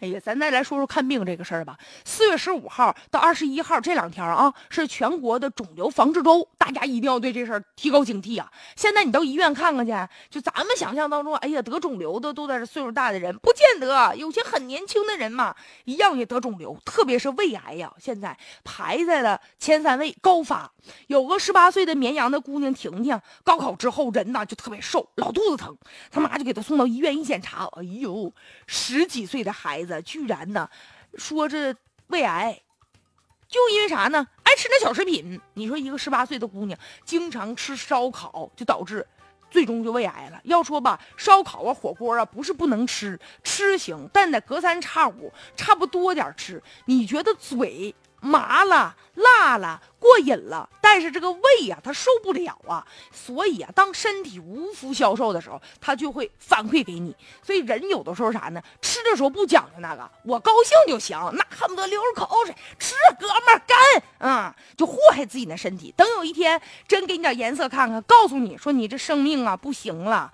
哎呀，咱再来说说看病这个事儿吧。四月十五号到二十一号这两天啊，是全国的肿瘤防治周，大家一定要对这事儿提高警惕啊！现在你到医院看看去，就咱们想象当中，哎呀，得肿瘤的都在这岁数大的人，不见得，有些很年轻的人嘛，一样也得肿瘤，特别是胃癌呀，现在排在了前三位，高发。有个十八岁的绵阳的姑娘婷婷，高考之后人呐就特别瘦，老肚子疼，他妈就给她送到医院一检查，哎呦，十几岁的孩子。居然呢，说这胃癌，就因为啥呢？爱吃那小食品。你说一个十八岁的姑娘，经常吃烧烤，就导致最终就胃癌了。要说吧，烧烤啊、火锅啊，不是不能吃，吃行，但得隔三差五，差不多点吃。你觉得嘴？麻了、辣了、过瘾了，但是这个胃呀，它受不了啊。所以啊，当身体无福消受的时候，它就会反馈给你。所以人有的时候啥呢？吃的时候不讲究那个，我高兴就行，那恨不得流着口水吃，哥们干啊，就祸害自己的身体。等有一天真给你点颜色看看，告诉你说你这生命啊不行了，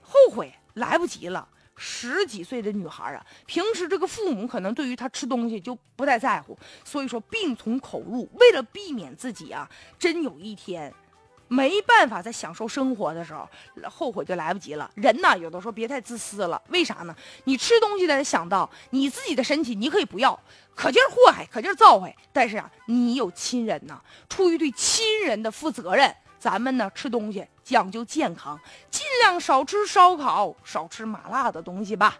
后悔来不及了。十几岁的女孩啊，平时这个父母可能对于她吃东西就不太在乎，所以说病从口入。为了避免自己啊，真有一天没办法再享受生活的时候，后悔就来不及了。人呐，有的时候别太自私了。为啥呢？你吃东西得想到你自己的身体，你可以不要，可劲儿祸害，可劲儿造害。但是啊，你有亲人呐，出于对亲人的负责任。咱们呢吃东西讲究健康，尽量少吃烧烤，少吃麻辣的东西吧。